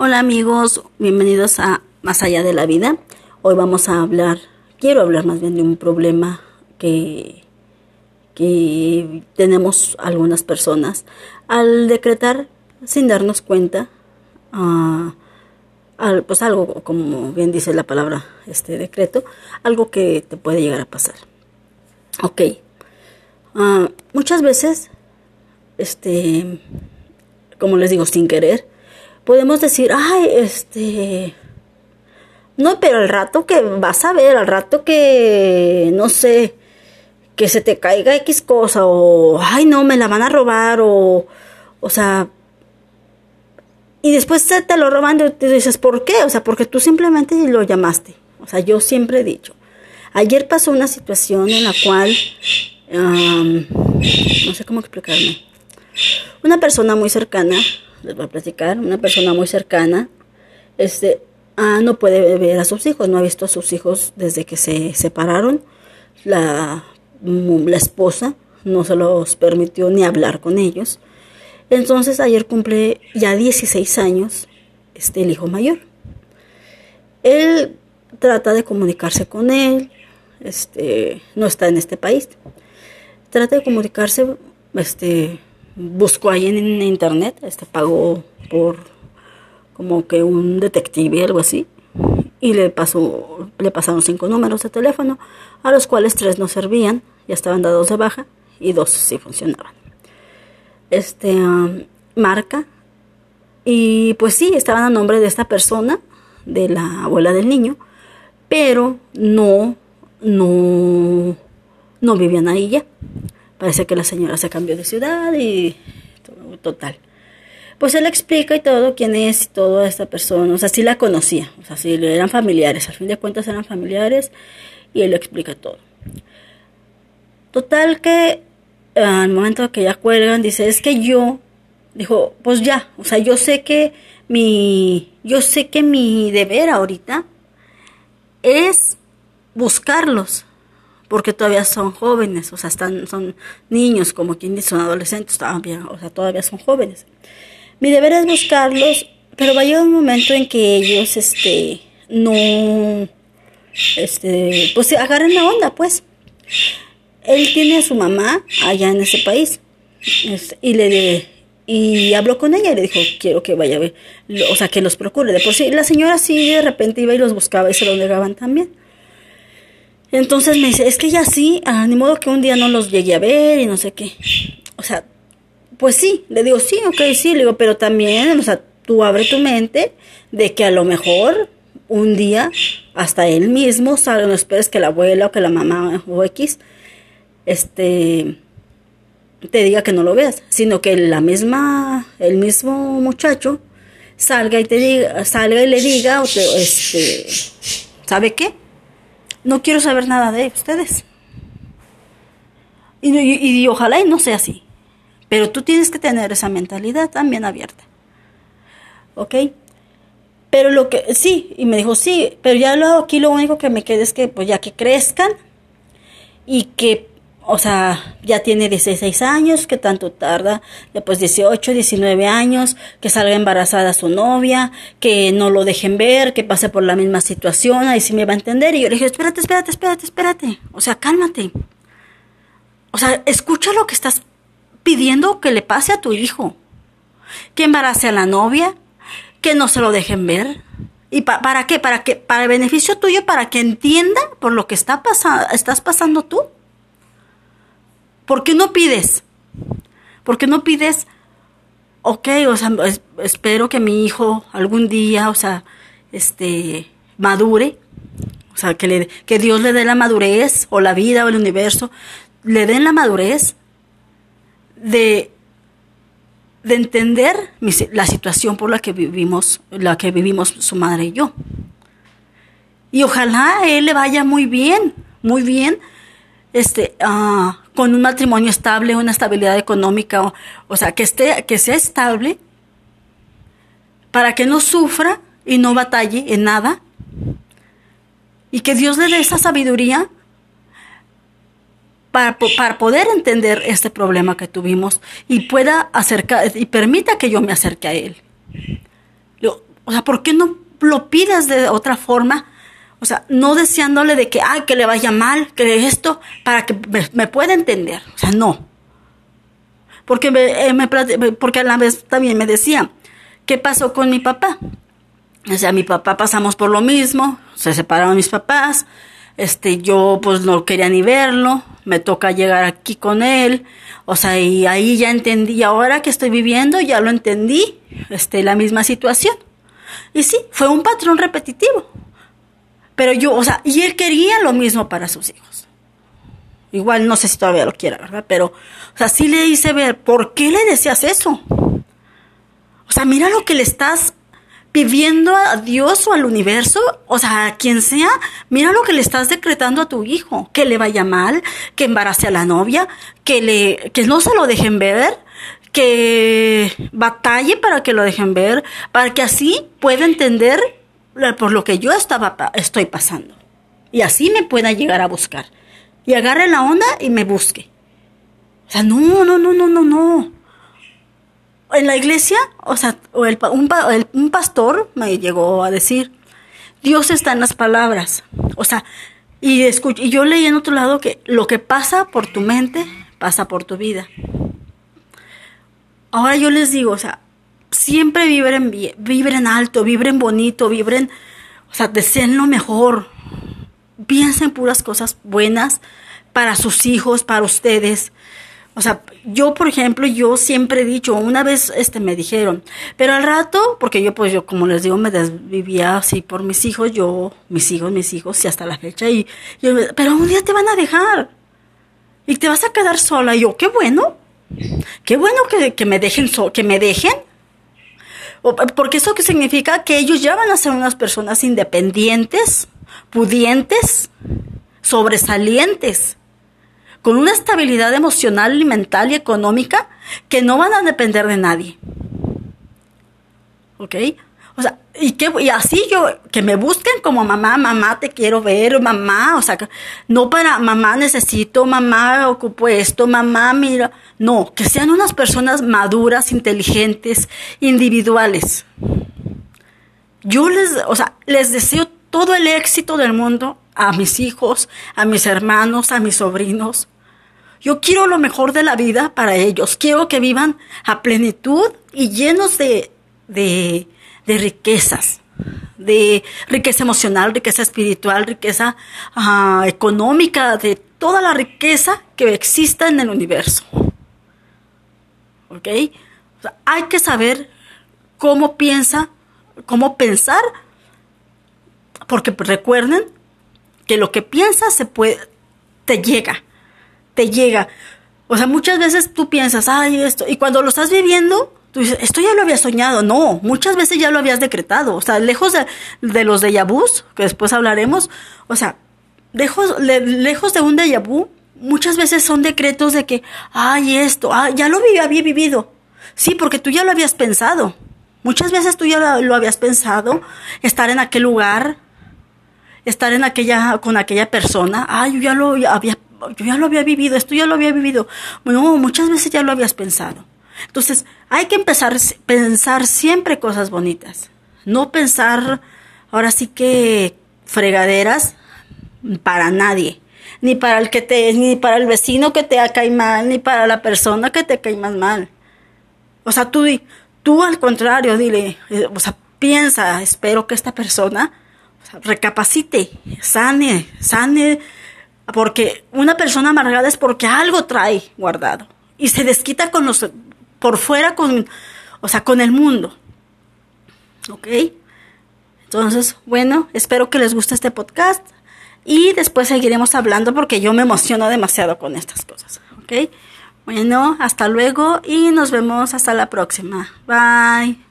Hola amigos, bienvenidos a Más allá de la vida. Hoy vamos a hablar, quiero hablar más bien de un problema que, que tenemos algunas personas al decretar sin darnos cuenta, uh, al, pues algo como bien dice la palabra este decreto, algo que te puede llegar a pasar. Ok, uh, muchas veces, este, como les digo, sin querer, podemos decir, ay, este, no, pero al rato que vas a ver, al rato que, no sé, que se te caiga X cosa, o, ay, no, me la van a robar, o, o sea, y después te lo roban y te dices, ¿por qué? O sea, porque tú simplemente lo llamaste. O sea, yo siempre he dicho. Ayer pasó una situación en la cual, no sé cómo explicarme, una persona muy cercana les voy a platicar, una persona muy cercana, este, ah, no puede ver a sus hijos, no ha visto a sus hijos desde que se separaron. La, la esposa no se los permitió ni hablar con ellos. Entonces ayer cumple ya 16 años este, el hijo mayor. Él trata de comunicarse con él, este, no está en este país. Trata de comunicarse este, buscó ahí en internet, este pagó por como que un detective, algo así, y le pasó, le pasaron cinco números de teléfono, a los cuales tres no servían, ya estaban dados de baja, y dos sí funcionaban. Este marca, y pues sí, estaban a nombre de esta persona, de la abuela del niño, pero no, no, no vivían ahí ya. Parece que la señora se cambió de ciudad y total. Pues él explica y todo quién es y toda esta persona. O sea, sí la conocía. O sea, sí eran familiares. Al fin de cuentas eran familiares y él le explica todo. Total que al momento que ya cuelgan, dice, es que yo, dijo, pues ya, o sea, yo sé que mi, yo sé que mi deber ahorita es buscarlos, porque todavía son jóvenes, o sea, están, son niños, como quien dice, son adolescentes, todavía, o sea, todavía son jóvenes. Mi deber es buscarlos, pero va a llegar un momento en que ellos, este, no, este, pues agarren la onda, pues. Él tiene a su mamá allá en ese país, este, y le, y habló con ella y le dijo, quiero que vaya a ver, o sea, que los procure. De por sí, la señora sí de repente iba y los buscaba y se los negaban también. Entonces me dice, es que ya sí, ah, ni modo que un día no los llegué a ver y no sé qué. O sea, pues sí, le digo, sí, ok, sí, le digo, pero también, o sea, tú abre tu mente de que a lo mejor un día hasta él mismo, o no esperes que la abuela o que la mamá o X, este, te diga que no lo veas, sino que la misma, el mismo muchacho salga y te diga, salga y le diga, o te, este, ¿sabe qué? No quiero saber nada de ustedes. Y, ojalá y no sea así. Pero tú tienes que tener esa mentalidad también abierta. ¿Ok? Pero lo que, sí, y me dijo, sí, pero ya lo aquí lo único que me queda es que, pues ya que crezcan y que o sea, ya tiene 16 años, que tanto tarda, después 18, 19 años, que salga embarazada su novia, que no lo dejen ver, que pase por la misma situación, ahí sí me va a entender. Y yo le dije, espérate, espérate, espérate, espérate. O sea, cálmate. O sea, escucha lo que estás pidiendo que le pase a tu hijo. Que embarace a la novia, que no se lo dejen ver. ¿Y para qué? ¿Para qué? Para el beneficio tuyo, para que entienda por lo que está pasando, estás pasando tú. ¿Por qué no pides? ¿Por qué no pides, ok, o sea, espero que mi hijo algún día, o sea, este, madure, o sea, que, le, que Dios le dé la madurez, o la vida, o el universo, le den la madurez de, de entender la situación por la que vivimos, la que vivimos su madre y yo. Y ojalá él le vaya muy bien, muy bien, este, ah, con un matrimonio estable, una estabilidad económica, o, sea, que, esté, que sea estable para que no sufra y no batalle en nada y que Dios le dé esa sabiduría para, para, poder entender este problema que tuvimos y pueda acercar y permita que yo me acerque a él. O sea, ¿por qué no lo pides de otra forma? O sea, no deseándole de que, ay, que le vaya mal, que esto, para que me, pueda entender. O sea, no. Porque, eh, me, porque a la vez también me decía, ¿qué pasó con mi papá? O sea, mi papá pasamos por lo mismo, se separaron mis papás, este, yo pues no quería ni verlo, me toca llegar aquí con él, o sea, y ahí ya entendí, ahora que estoy viviendo ya lo entendí, este, la misma situación. Y sí, fue un patrón repetitivo. Pero yo, o sea, y él quería lo mismo para sus hijos. Igual no sé si todavía lo quiera, ¿verdad? Pero, o sea, sí le hice ver, ¿por qué le decías eso? O sea, mira lo que le estás pidiendo a Dios o al universo, o sea, a quien sea, mira lo que le estás decretando a tu hijo, que le vaya mal, que embarace a la novia, que le, que no se lo dejen ver, que batalle para que lo dejen ver, para que así pueda entender por lo que yo estaba, estoy pasando. Y así me pueda llegar a buscar. Y agarre la onda y me busque. O sea, no, no, no, no, no, no en la iglesia, o sea, un, pastor me llegó a decir, Dios está en las palabras. O sea, y, y yo leí en otro lado que lo que pasa por tu mente, pasa por tu vida. Ahora yo les digo, o sea, siempre vibren, vibren alto, vibren bonito, vibren, o sea, deseen lo mejor. Piensen puras cosas buenas para sus hijos, para ustedes. O sea, yo, por ejemplo, yo siempre he dicho, una vez este me dijeron, pero al rato, porque yo pues yo como les digo, me desvivía así por mis hijos, yo, mis hijos, mis hijos, y hasta la fecha, y pero un día te van a dejar y te vas a quedar sola. Y yo, qué bueno, qué bueno que, que me dejen, que me dejen. Porque eso significa que ellos ya van a ser unas personas independientes, pudientes, sobresalientes con una estabilidad emocional, mental y económica que no van a depender de nadie. ¿Ok? Y, que, y así yo, que me busquen como mamá, mamá, te quiero ver, mamá, o sea, no para mamá necesito, mamá ocupo esto, mamá mira, no, que sean unas personas maduras, inteligentes, individuales. Yo les, o sea, les deseo todo el éxito del mundo a mis hijos, a mis hermanos, a mis sobrinos. Yo quiero lo mejor de la vida para ellos. Quiero que vivan a plenitud y llenos de, de, riquezas, de riqueza emocional, riqueza espiritual, riqueza ah, económica, de toda la riqueza que exista en el universo. ¿Ok? hay que saber cómo piensa, cómo pensar, porque recuerden que lo que piensas se puede, te llega, te llega. O sea, muchas veces tú piensas, ay, esto, y cuando lo estás viviendo, tú esto ya lo había soñado. No, muchas veces ya lo habías decretado. O sea, lejos de, de los de Yabús, que después hablaremos, o sea, lejos, lejos de un de vu, muchas veces son decretos de que, ay, esto, ah, ya lo había vivido. Sí, porque tú ya lo habías pensado. Muchas veces tú ya lo habías pensado, estar en aquel lugar, estar en aquella, con aquella persona, ay, yo ya lo había, yo ya lo había vivido, esto ya lo había vivido. No, muchas veces ya lo habías pensado. Entonces, hay que empezar a pensar siempre cosas bonitas. No pensar, ahora sí que fregaderas para nadie. Ni para el que te, ni para el vecino que te cae mal, ni para la persona que te cae más mal. O sea, tú, tú al contrario, dile, eh, o sea, piensa, espero que esta persona recapacite, sane, sane, porque una persona amargada es porque algo trae guardado y se desquita con los, por fuera con, o sea, con el mundo. ¿Ok? Entonces, bueno, espero que les guste este podcast y después seguiremos hablando porque yo me emociono demasiado con estas cosas. ¿Ok? Bueno, hasta luego y nos vemos hasta la próxima. Bye.